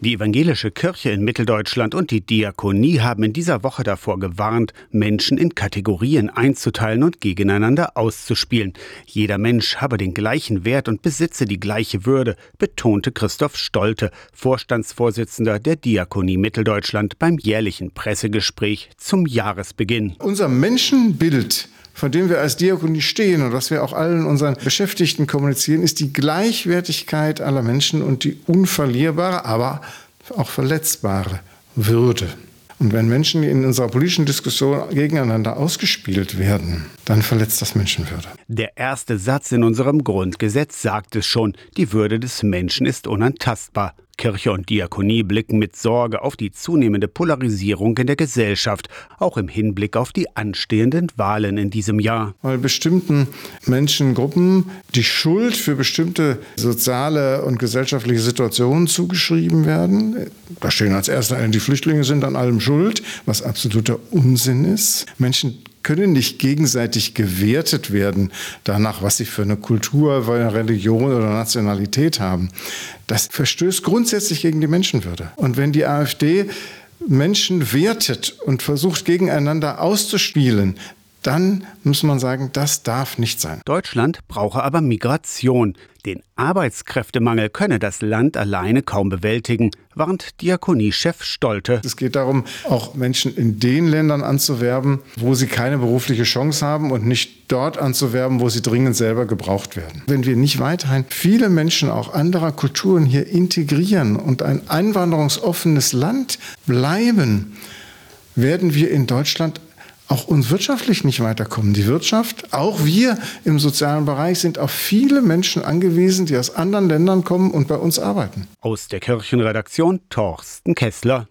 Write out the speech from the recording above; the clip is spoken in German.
Die evangelische Kirche in Mitteldeutschland und die Diakonie haben in dieser Woche davor gewarnt, Menschen in Kategorien einzuteilen und gegeneinander auszuspielen. Jeder Mensch habe den gleichen Wert und besitze die gleiche Würde, betonte Christoph Stolte, Vorstandsvorsitzender der Diakonie Mitteldeutschland beim jährlichen Pressegespräch zum Jahresbeginn. Unser Menschenbild von dem wir als Diakonie stehen und was wir auch allen unseren Beschäftigten kommunizieren, ist die Gleichwertigkeit aller Menschen und die unverlierbare, aber auch verletzbare Würde. Und wenn Menschen in unserer politischen Diskussion gegeneinander ausgespielt werden, dann verletzt das Menschenwürde. Der erste Satz in unserem Grundgesetz sagt es schon, die Würde des Menschen ist unantastbar. Kirche und Diakonie blicken mit Sorge auf die zunehmende Polarisierung in der Gesellschaft, auch im Hinblick auf die anstehenden Wahlen in diesem Jahr. Weil bestimmten Menschengruppen die Schuld für bestimmte soziale und gesellschaftliche Situationen zugeschrieben werden. Da stehen als erster die Flüchtlinge sind an allem schuld, was absoluter Unsinn ist. Menschen können nicht gegenseitig gewertet werden danach, was sie für eine Kultur, eine Religion oder Nationalität haben. Das verstößt grundsätzlich gegen die Menschenwürde. Und wenn die AfD Menschen wertet und versucht gegeneinander auszuspielen, dann muss man sagen, das darf nicht sein. Deutschland brauche aber Migration. Den Arbeitskräftemangel könne das Land alleine kaum bewältigen, warnt Diakoniechef Stolte. Es geht darum, auch Menschen in den Ländern anzuwerben, wo sie keine berufliche Chance haben und nicht dort anzuwerben, wo sie dringend selber gebraucht werden. Wenn wir nicht weiterhin viele Menschen auch anderer Kulturen hier integrieren und ein einwanderungsoffenes Land bleiben, werden wir in Deutschland auch uns wirtschaftlich nicht weiterkommen. Die Wirtschaft, auch wir im sozialen Bereich, sind auf viele Menschen angewiesen, die aus anderen Ländern kommen und bei uns arbeiten. Aus der Kirchenredaktion Torsten Kessler.